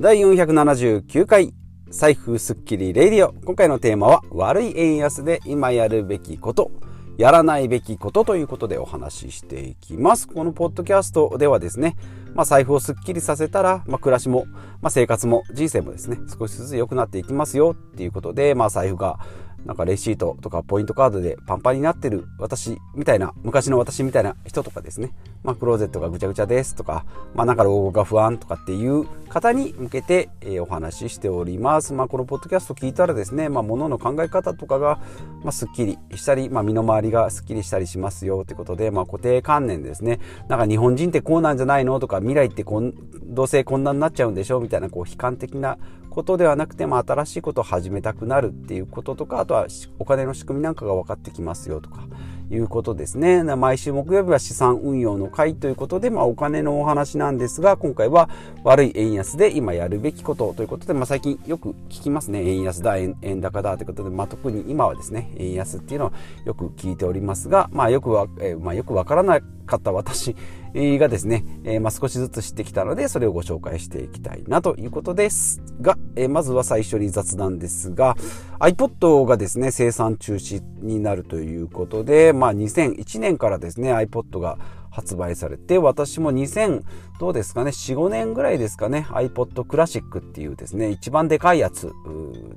第479回財布スッキリレディオ今回のテーマは悪い円安で今やるべきことやらないべきことということでお話ししていきます。このポッドキャストではですね、まあ、財布をスッキリさせたら、まあ、暮らしも、まあ、生活も人生もですね、少しずつ良くなっていきますよっていうことで、まあ、財布がなんかレシートとかポイントカードでパンパンになってる私みたいな、昔の私みたいな人とかですね、まあ、クローゼットがぐちゃぐちゃですとか、まあ、なんか老後が不安とかっていう方に向けて、え、お話ししております。まあ、このポッドキャスト聞いたらですね、まあ、物の考え方とかが、まあ、すっきりしたり、まあ、身の回りがすっきりしたりしますよということで、まあ、固定観念ですね。なんか日本人ってこうなんじゃないのとか、未来ってこんどうせこんなになっちゃうんでしょうみたいな、こう、悲観的なことではなくて、まあ、新しいことを始めたくなるっていうこととかとはお金の仕組みなんかが分かってきますよとかいうことですね。毎週木曜日は資産運用の会ということで、まあ、お金のお話なんですが今回は悪い円安で今やるべきことということで、まあ、最近よく聞きますね。円安だ円高だということで、まあ、特に今はですね円安っていうのをよく聞いておりますが、まあ、よくわ、えー、まあ、よくわからなかった私がですね、えー、まあ、少しずつ知ってきたので、それをご紹介していきたいなということですが、えー、まずは最初に雑談ですが、iPod がですね、生産中止になるということで、まあ、2001年からですね、iPod が発売されて、私も2000、どうですかね、4、5年ぐらいですかね、iPod Classic っていうですね、一番でかいやつ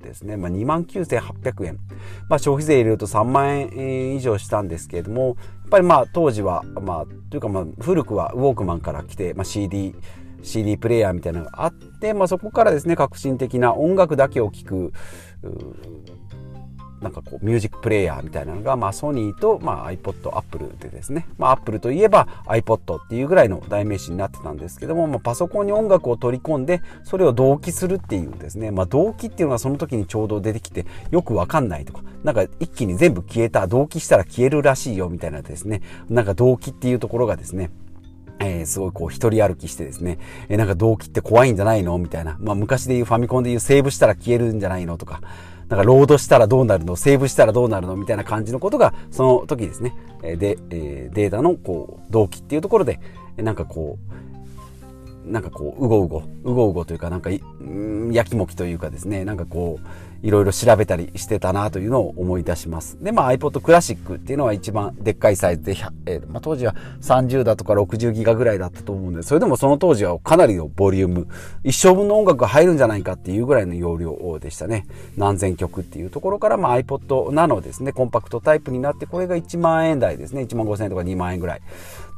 ですね、まあ、29,800円。まあ、消費税入れると3万円以上したんですけれども、ぱりまあ、当時は、まあ、というかまあ、古くはウォークマンから来て、まあ、CD、CD プレイヤーみたいなのがあって、まあ、そこからですね革新的な音楽だけを聴くなんかこうミュージックプレイヤーみたいなのが、まあ、ソニーと、まあ、iPod、Apple でですね、まあ、Apple といえば iPod っていうぐらいの代名詞になってたんですけども、まあ、パソコンに音楽を取り込んでそれを同期するっていうですね、まあ、同期っていうのがその時にちょうど出てきてよくわかんないとかなんか一気に全部消えた同期したら消えるらしいよみたいなですね。なんか同期っていうところがですねえー、すごいこう一人歩きしてですね、えー、なんか動機って怖いんじゃないのみたいな。まあ昔で言うファミコンで言うセーブしたら消えるんじゃないのとか、なんかロードしたらどうなるの？セーブしたらどうなるの？みたいな感じのことが、その時ですね、で、データのこう、動機っていうところで、なんかこう、なんかこう、うごうご、うごうごというか、なんか、やきもきというかですね、なんかこう、いろいろ調べたりしてたなというのを思い出します。で、まあ iPod クラシックっていうのは一番でっかいサイズで、えー、まあ、当時は30だとか60ギガぐらいだったと思うんで、それでもその当時はかなりのボリューム、一生分の音楽が入るんじゃないかっていうぐらいの容量でしたね。何千曲っていうところから、まあ iPod ナノですね、コンパクトタイプになって、これが1万円台ですね。1万5000円とか2万円ぐらい。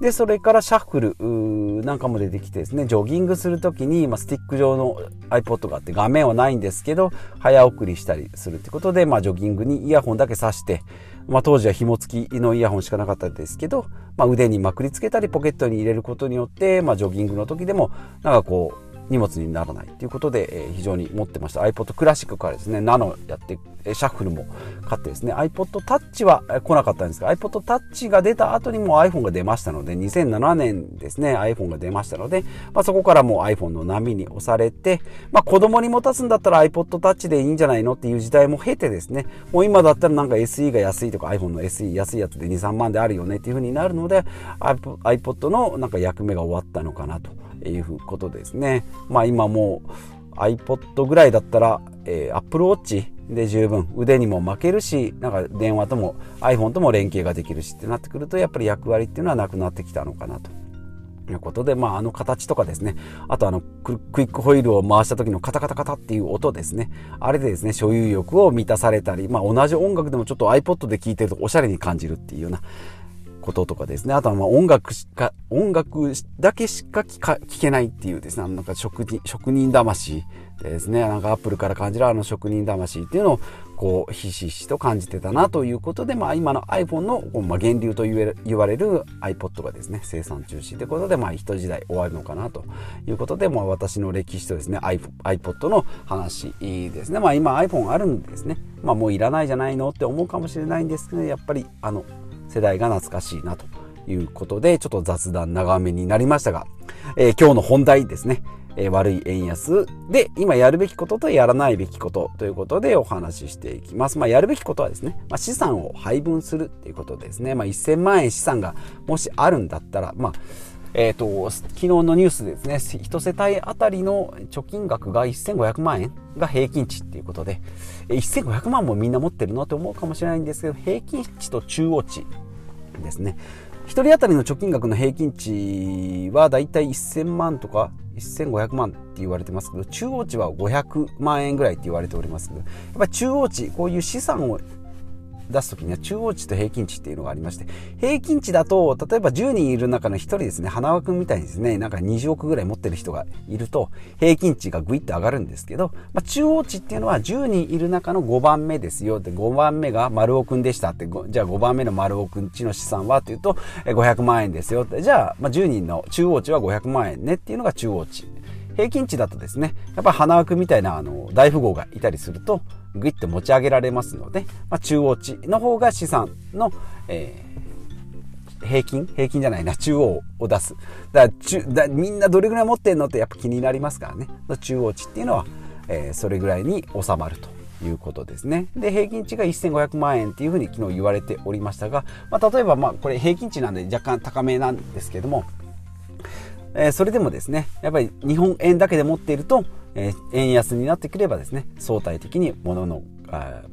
で、それからシャッフルなんかも出てきてですね、ジョギングするときに、まあ、スティック状の iPod があって画面はないんですけど、早送りしたりするってことで、まあ、ジョギングにイヤホンだけ挿して、まあ、当時は紐付きのイヤホンしかなかったですけど、まあ、腕にまくりつけたりポケットに入れることによって、まあ、ジョギングの時でもなんかこう荷物にならないということで、えー、非常に持ってました。iPod クラシックからですねナノやってシャッフルも買ってですね iPod Touch は来なかったんですが iPod Touch が出た後にも iPhone が出ましたので2007年ですね iPhone が出ましたので、まあ、そこからもう iPhone の波に押されて、まあ、子供に持たすんだったら iPod Touch でいいんじゃないのっていう時代も経てですねもう今だったらなんか SE が安いとか iPhone の SE 安いやつで23万であるよねっていう風になるので iPod のなんか役目が終わったのかなと。いうことですね。まあ今もう iPod ぐらいだったら、えー、Apple Watch で十分腕にも負けるしなんか電話とも iPhone とも連携ができるしってなってくるとやっぱり役割っていうのはなくなってきたのかなと。いうことで、まあ、あの形とかですね、あとあのクイックホイールを回した時のカタカタカタっていう音ですね、あれでですね、所有欲を満たされたり、まあ、同じ音楽でもちょっと iPod で聴いてるとおしゃれに感じるっていうような、こととかですね。あとはまあ音楽しか、音楽だけしか聞か聞けないっていうですね、なんか職人、職人魂ですね。なんかアップルから感じるあの職人魂っていうのをこうひしひしと感じてたなということで、まあ今の iPhone の、まあ、源流と言え言われる iPod がですね、生産中止ということで、まあ一時代終わるのかなということで、まあ私の歴史とですね、iPod の話ですね。まあ今 iPhone あるんですね。まあもういらないじゃないのって思うかもしれないんですけど、やっぱりあの世代が懐かしいなということで、ちょっと雑談長めになりましたが、えー、今日の本題ですね。えー、悪い円安で今やるべきこととやらないべきことということでお話ししていきます。まあ、やるべきことはですね、まあ、資産を配分するっていうことですね。まあ、1000万円資産がもしあるんだったら、まあ、えと、昨日のニュースですね1世帯あたりの貯金額が1500万円が平均値っていうことで1500万もみんな持ってるのって思うかもしれないんですけど平均値と中央値ですね。1人当たりの貯金額の平均値はだいたい1000万とか1500万って言われてますけど中央値は500万円ぐらいって言われておりますけどやっぱ中央値こういう資産を出す時には中央値と平均値っていうのがありまして平均値だと例えば10人いる中の1人ですね花輪君みたいにですねなんか20億ぐらい持ってる人がいると平均値がグイッと上がるんですけど、まあ、中央値っていうのは10人いる中の5番目ですよって5番目が丸尾君でしたってじゃあ5番目の丸尾君ちの資産はっていうと500万円ですよって。じゃあ、まあ、10人の中央値は500万円ねっていうのが中央値。平均値だとですねやっぱり花輪君みたいなあの大富豪がいたりするとグイッと持ち上げられますので、まあ、中央値の方が資産の、えー、平均？平均じゃないな中央を出す。だから中だみんなどれぐらい持ってんのってやっぱ気になりますからね。中央値っていうのは、えー、それぐらいに収まるということですね。で、平均値が1500万円っていうふうに昨日言われておりましたが、まあ、例えばまあこれ平均値なんで若干高めなんですけども、え、それでもですね、やっぱり日本円だけで持っていると、え、円安になってくればですね、相対的に物の、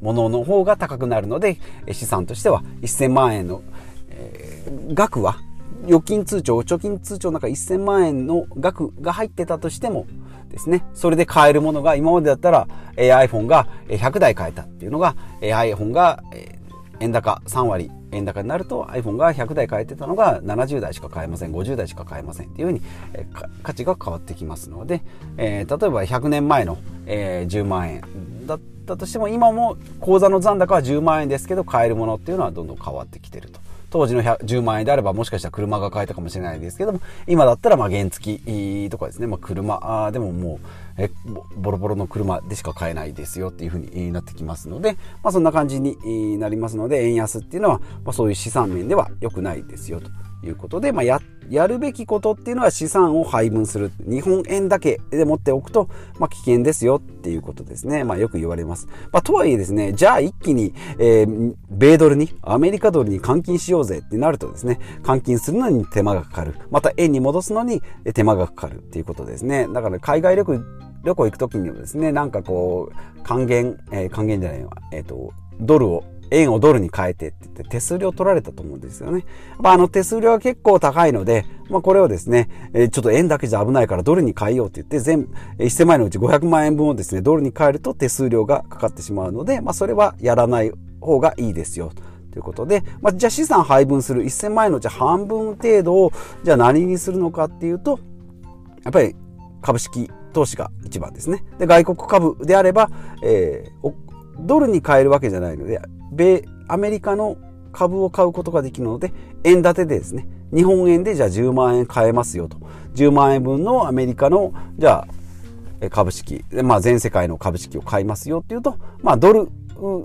物の方が高くなるので、資産としては1000万円の、え、額は、預金通帳、貯金通帳の中1000万円の額が入ってたとしてもですね、それで買えるものが今までだったら、え、iPhone が100台買えたっていうのが、え、iPhone が、えー、円高3割円高になると iPhone が100台買えてたのが70台しか買えません50台しか買えませんっていうふうに、え、価値が変わってきますので、えー、例えば100年前の、えー、10万円だったとしても今も口座の残高は10万円ですけど買えるものっていうのはどんどん変わってきてると。当時の10万円であればもしかしたら車が買えたかもしれないですけども今だったらまあ原付とかですね、まあ、車でももうえボロボロの車でしか買えないですよっていうふうになってきますので、まあ、そんな感じになりますので円安っていうのは、まあ、そういう資産面では良くないですよと。いうことで、まあ、ややるべきことっていうのは資産を配分する。日本円だけで持っておくと、まあ、危険ですよっていうことですね、まあ、よく言われます、まあ、とはいえですねじゃあ一気に、えー、米ドルにアメリカドルに換金しようぜってなるとですね換金するのに手間がかかる。また円に戻すのに手間がかかるっていうことですね。だから海外旅行旅行行く時にもですね、なんかこう、還元、えー、還元じゃないわ、えっ、ー、と、ドルを、円をドルに変えてって言って手数料取られたと思うんですよね。まあ、あの手数料は結構高いので、まあ、これをですね、えー、ちょっと円だけじゃ危ないからドルに変えようって言って、全、1000万円のうち500万円分をですね、ドルに変えると手数料がかかってしまうので、まあ、それはやらない方がいいですよ。ということで、まあ、じゃあ資産配分する1000万円のうち半分程度を、じゃあ何にするのかっていうと、やっぱり株式投資が一番ですね。で、外国株であれば、えー、ドルに買えるわけじゃないので、米、アメリカの株を買うことができるので、円建てでですね、日本円でじゃあ10万円買えますよと。10万円分のアメリカの、じゃあ、株式、まあ全世界の株式を買いますよっていうと、まあドル、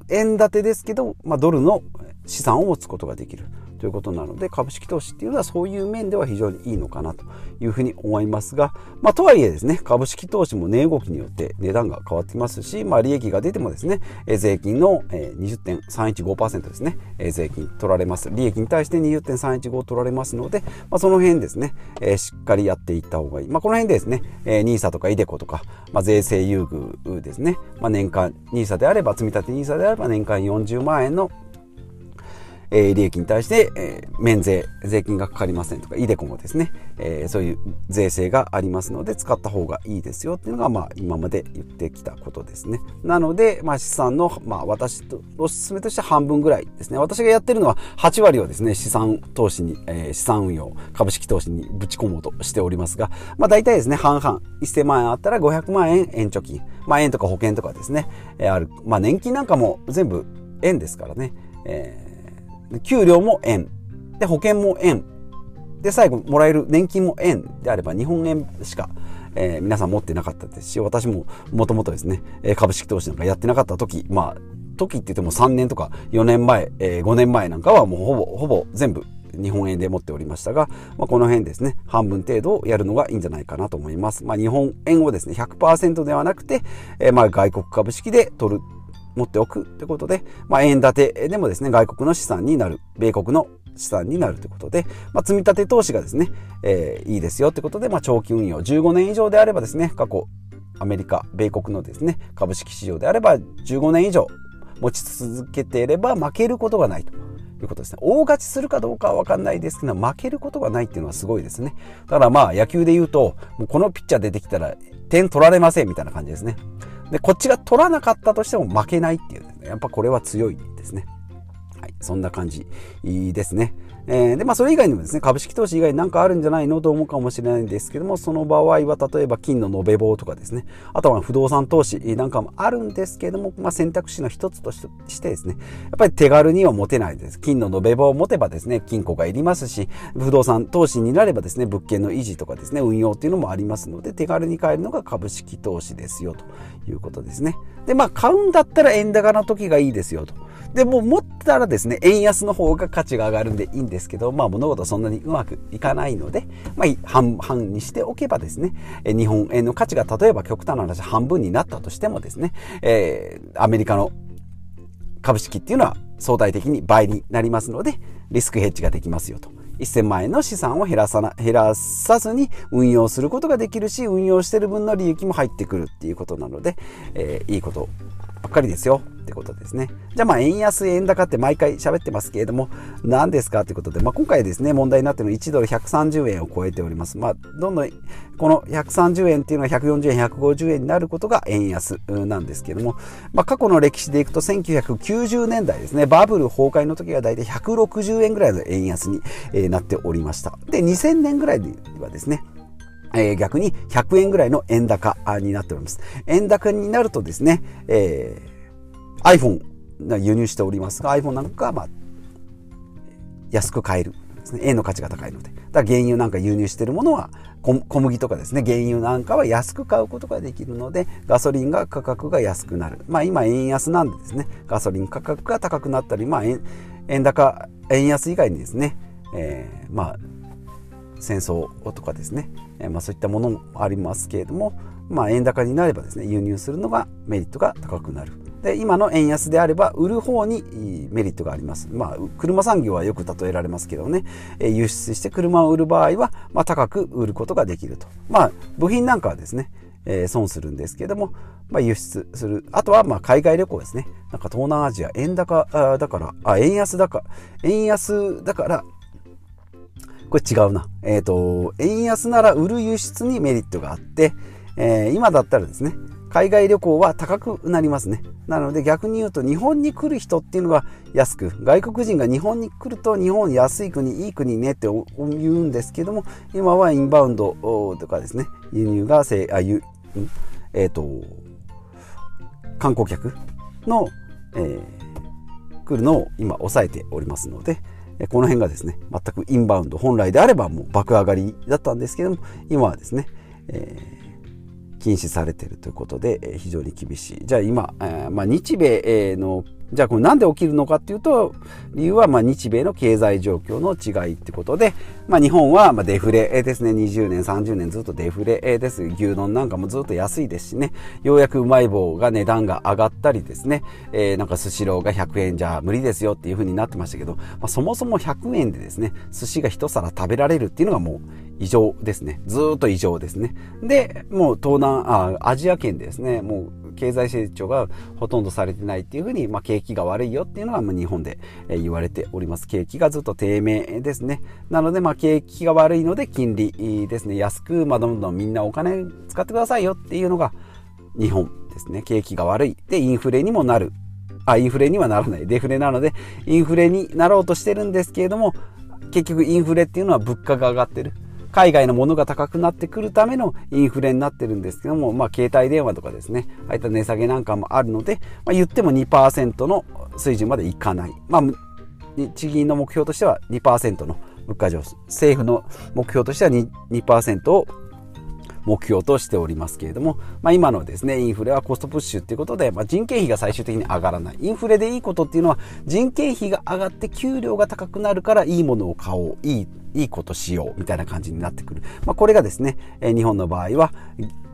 円建てですけど、まあドルの資産を持つことができる。ということなので株式投資っていうのはそういう面では非常にいいのかなというふうに思いますが、まあ、とはいえですね株式投資も値動きによって値段が変わってきますし、まあ、利益が出てもですね税金の20.315%ですね税金取られます。利益に対して20.315取られますので、まあ、その辺ですねしっかりやっていった方がいい、まあ、この辺でですね NISA とか iDeCo とか、まあ、税制優遇ですね、まあ、年間 NISA であれば積立 NISA であれば年間40万円のえー、利益に対して、えー、免税、税金がかかりませんとか、イデコもですね、えー、そういう税制がありますので、使った方がいいですよっていうのが、まあ、今まで言ってきたことですね。なので、まあ、資産の、まあ、私と、おすすめとして半分ぐらいですね。私がやってるのは、8割をですね、資産投資に、えー、資産運用、株式投資にぶち込もうとしておりますが、まあ、大体ですね、半々、1000万円あったら500万円円貯金、まあ、円とか保険とかですね、えー、ある、まあ、年金なんかも全部円ですからね、えー給料も円。で、保険も円。で、最後もらえる年金も円であれば日本円しか、えー、皆さん持ってなかったですし、私ももともとですね、株式投資なんかやってなかった時、まあ、時って言っても3年とか4年前、えー、5年前なんかはもうほぼ、ほぼ全部日本円で持っておりましたが、まあ、この辺ですね、半分程度やるのがいいんじゃないかなと思います。まあ、日本円をですね、100%ではなくて、えー、まあ外国株式で取る持っておくということで、まあ、円建てでもですね、外国の資産になる、米国の資産になるということで、まあ、積立投資がですね、えー、いいですよということで、まあ、長期運用、15年以上であればですね、過去、アメリカ、米国のですね、株式市場であれば15年以上持ち続けていれば負けることがないと。いうことですね。大勝ちするかどうかは分かんないですけど、負けることがないっていうのはすごいですね。だからまあ野球で言うと、もうこのピッチャー出てきたら点取られませんみたいな感じですね。で、こっちが取らなかったとしても負けないっていう、ね、やっぱこれは強いですね。はい、そんな感じですね。えー、で、まあ、それ以外にもですね、株式投資以外に何かあるんじゃないのと思うかもしれないんですけども、その場合は、例えば金の延べ棒とかですね、あとは不動産投資なんかもあるんですけども、まあ、選択肢の一つとしてですね、やっぱり手軽には持てないです。金の延べ棒を持てばですね、金庫がいりますし、不動産投資になればですね、物件の維持とかですね、運用っていうのもありますので、手軽に買えるのが株式投資ですよ、ということですね。で、まあ、買うんだったら円高の時がいいですよ、と。で、も持ったらですね、円安の方が価値が上がるんでいいんですけど、まあ物事そんなにうまくいかないので、まあ半々にしておけばですね、日本円の価値が例えば極端な話半分になったとしてもですね、えー、アメリカの株式っていうのは相対的に倍になりますので、リスクヘッジができますよと。1000万円の資産を減らさな減らさずに運用することができるし運用してる分の利益も入ってくるっていうことなので、えー、いいことばっかりですよってことですね。じゃあまあ円安円高って毎回喋ってますけれども何ですかということで、まあ、今回ですね問題になっているのは1ドル130円を超えております。まあどんどんこの130円っていうのは140円150円になることが円安なんですけれども、まあ、過去の歴史でいくと1990年代ですねバブル崩壊の時は大体160円ぐらいの円安になっておりました。で2000年ぐらいはですねえー、逆に100円ぐらいの円高になっております。円高になるとですね、えー、iPhone 輸入しておりますが、iPhone なんかは、まあ、安く買える。ですね。円の価値が高いので。だから原油なんか輸入しているものは小麦とかですね、原油なんかは安く買うことができるので、ガソリンが価格が安くなる。まあ今円安なんでですね、ガソリン価格が高くなったり、まあ円円高、円安以外にですね、えー、まあ戦争とかですね、えまあ、そういったものもありますけれども、まあ、円高になればですね輸入するのがメリットが高くなるで今の円安であれば売る方にメリットがあります。まあ、車産業はよく例えられますけどね、え輸出して車を売る場合は、まあ、高く売ることができると。まあ、部品なんかはですね、えー、損するんですけども、まあ、輸出する。あとは、まあ、海外旅行ですね。なんか東南アジア、円高あだから、あ、円安だから、円安だから、これ違うな。えっ、ー、と、円安なら売る輸出にメリットがあって、えー、今だったらですね、海外旅行は高くなりますね。なので逆に言うと日本に来る人っていうのは安く、外国人が日本に来ると日本安い国、いい国ねって言うんですけども、今はインバウンドとかですね、輸入がせ、あ、ゆ、えっ、ー、と、観光客の、えー、来るのを今抑えておりますので、この辺がですね、全くインバウンド、本来であればもう爆上がりだったんですけども、今はですね、えー、禁止されているということで、非常に厳しい。じゃあ今、えーまあ、日米のじゃあこれなんで起きるのかっていうと理由はまあ日米の経済状況の違いってことで、まあ、日本はまあデフレですね。20年30年ずっとデフレです。牛丼なんかもずっと安いですしね。ようやくうまい棒が値段が上がったりですね、えー、なんかスシローが100円じゃ無理ですよっていうふうになってましたけど、まあ、そもそも100円でですね寿司が一皿食べられるっていうのがもう異常ですね。ずっと異常ですね。でもう東南あアジア圏でですねもう経済成長がほとんどされてないっていうふうに、まあ、景気が悪いよっていうのが、まあ、日本で言われております。景気がずっと低迷ですね。なので、まあ、景気が悪いので金利ですね、安く、まあ、どんどんみんなお金使ってくださいよっていうのが日本ですね。景気が悪い。で、インフレにもなる。あ、インフレにはならない。デフレなので、インフレになろうとしてるんですけれども、結局インフレっていうのは物価が上がってる。海外のものが高くなってくるためのインフレになってるんですけども、まあ、携帯電話とかですね、ああいった値下げなんかもあるので、まあ、言っても2%の水準までいかない。まあ、日銀の目標としては2%の物価上昇。政府の目標としては 2%, 2を目標としておりますけれども、まあ、今のですねインフレはコストプッシュっていうことで、まあ、人件費が最終的に上がらないインフレでいいことっていうのは人件費が上がって給料が高くなるからいいものを買おういいいいことしようみたいな感じになってくる、まあ、これがですね日本の場合は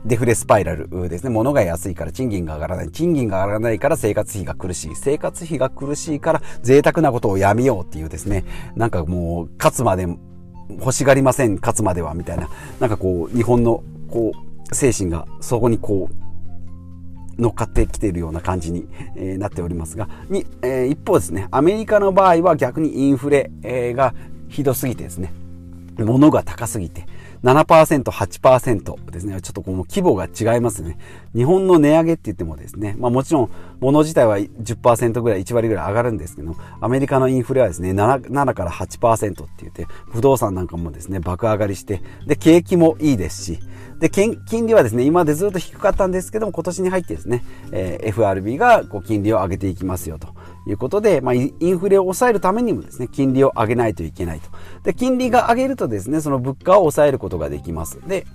デフレスパイラルですね。物が安いから賃金が上がらない。賃金が上がらないから生活費が苦しい。生活費が苦しいから贅沢なことをやめようっていうですね。なんかもう、勝つまで欲しがりません、勝つまでは、みたいな。なんかこう、日本の、こう、精神がそこにこう、乗っかってきているような感じに、えー、なっておりますが、に、えー、一方ですね、アメリカの場合は逆にインフレ、えー、がひどすぎてですね、物が高すぎて、7%、8%ですね。ちょっとこの規模が違いますね。日本の値上げって言ってもですね、まあもちろん物自体は10%ぐらい、1割ぐらい上がるんですけど、アメリカのインフレはですね、7, 7から8%って言って、不動産なんかもですね、爆上がりして、で、景気もいいですし、で、金利はですね、今までずっと低かったんですけども、今年に入ってですね、えー、FRB がこう金利を上げていきますよと。いうことで、まあ、インフレを抑えるためにもですね、金利を上げないといけないと。で、金利が上げるとですね、その物価を抑えることができます。で、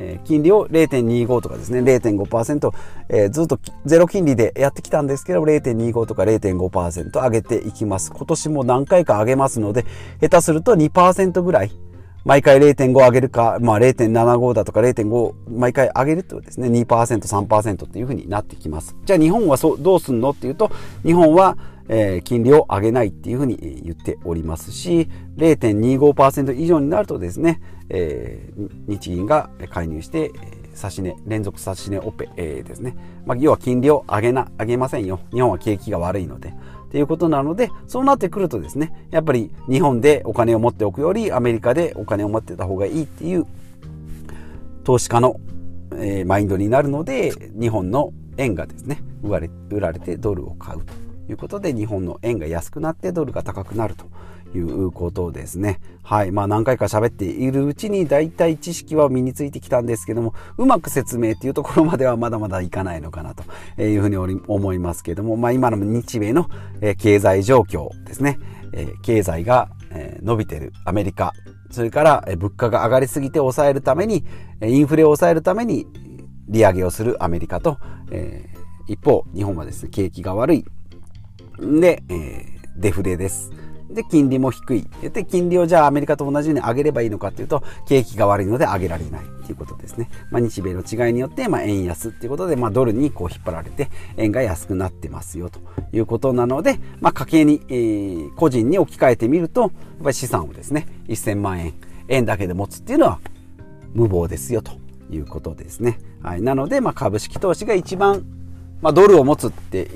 え、金利を0.25とかですね、0.5%、えー、ずっとゼロ金利でやってきたんですけど、0.25とか0.5%上げていきます。今年も何回か上げますので、下手すると2%ぐらい、毎回0.5上げるか、まあ0.75だとか0.5毎回上げるとですね、2%、3%っていうふうになってきます。じゃあ日本はそどうすんのっていうと、日本は、えー、金利を上げないっていうふうに言っておりますし、0.25%以上になるとですね、えー、日銀が介入して、指し値、連続指し値オペ、えー、ですね。まあ、要は金利を上げな、上げませんよ。日本は景気が悪いので。っていうことなので、そうなってくるとですね、やっぱり日本でお金を持っておくよりアメリカでお金を持ってた方がいいっていう投資家の、えー、マインドになるので、日本の円がですね、売られ売られてドルを買うということで、日本の円が安くなってドルが高くなるということですね。はい。まあ何回か喋っているうちに大体知識は身についてきたんですけども、うまく説明っていうところまではまだまだいかないのかなというふうに思いますけども、まあ今の日米の経済状況ですね。経済が伸びてるアメリカ、それから物価が上がりすぎて抑えるために、インフレを抑えるために利上げをするアメリカと、一方、日本はですね、景気が悪い。で、デフレです。で、金利も低い。で、金利をじゃあアメリカと同じように上げればいいのかっていうと、景気が悪いので上げられないっていうことですね。まあ、日米の違いによって、まあ、円安っていうことで、まあ、ドルにこう引っ張られて、円が安くなってますよということなので、まあ、家計に、えー、個人に置き換えてみると、やっぱり資産をですね、1000万円、円だけで持つっていうのは無謀ですよということですね。はい。なので、まあ、株式投資が一番、まあ、ドルを持つって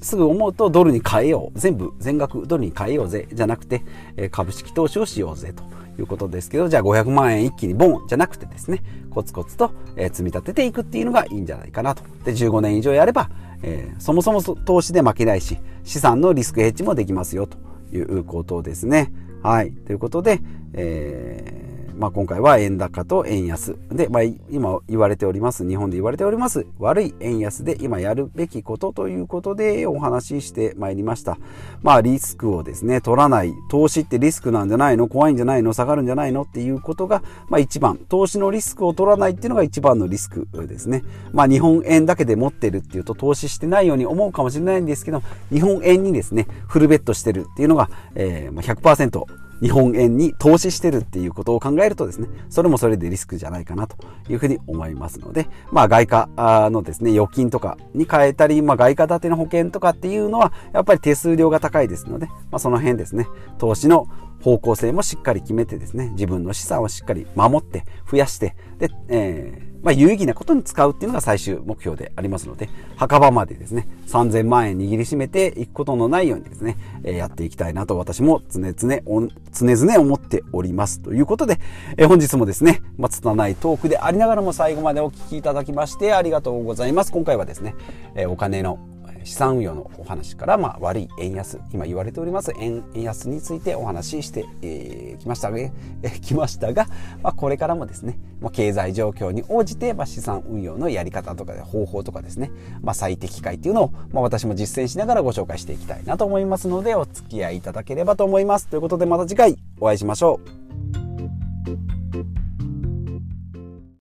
すぐ思うとドルに変えよう。全部、全額ドルに変えようぜ。じゃなくて、え株式投資をしようぜ。ということですけど、じゃあ500万円一気にボンじゃなくてですね、コツコツと、え積み立てていくっていうのがいいんじゃないかなと。で、15年以上やれば、えー、そもそも投資で負けないし、資産のリスクヘッジもできますよということですね。はい。ということで、えーまあ、今回は円高と円安。で、まあ、今言われております日本で言われております悪い円安で今やるべきことということでお話ししてまいりました。まあリスクをですね取らない。投資ってリスクなんじゃないの？怖いんじゃないの？下がるんじゃないの？っていうことが、まあ、一番。投資のリスクを取らないっていうのが一番のリスクですね。まあ日本円だけで持ってるっていうと投資してないように思うかもしれないんですけど日本円にですねフルベットしてるっていうのが、えー、100%日本円に投資してるっていうことを考えるとですね、それもそれでリスクじゃないかなというふうに思いますので、まあ外貨のですね、預金とかに変えたり、まあ外貨建ての保険とかっていうのは、やっぱり手数料が高いですので、まあその辺ですね、投資の方向性もしっかり決めてですね、自分の資産をしっかり守って、増やして、で、えー、まあ、有意義なことに使うっていうのが最終目標でありますので、墓場までですね、3000万円握りしめていくことのないようにですね、えー、やっていきたいなと私も常々、常々思っております。ということで、えー、本日もですね、まあ、拙いトークでありながらも最後までお聞きいただきましてありがとうございます。今回はですね、え、お金の資産運用のお話から、まあ、悪い円安今言われております円安についてお話ししてき、えー、ました。が、えー、ましたが、まあ、これからもですね、まあ、経済状況に応じて、まあ、資産運用のやり方とかで方法とかですね、まあ、最適解っていうのを、まあ、私も実践しながらご紹介していきたいなと思いますのでお付き合いいただければと思います。ということでまた次回お会いしましょう。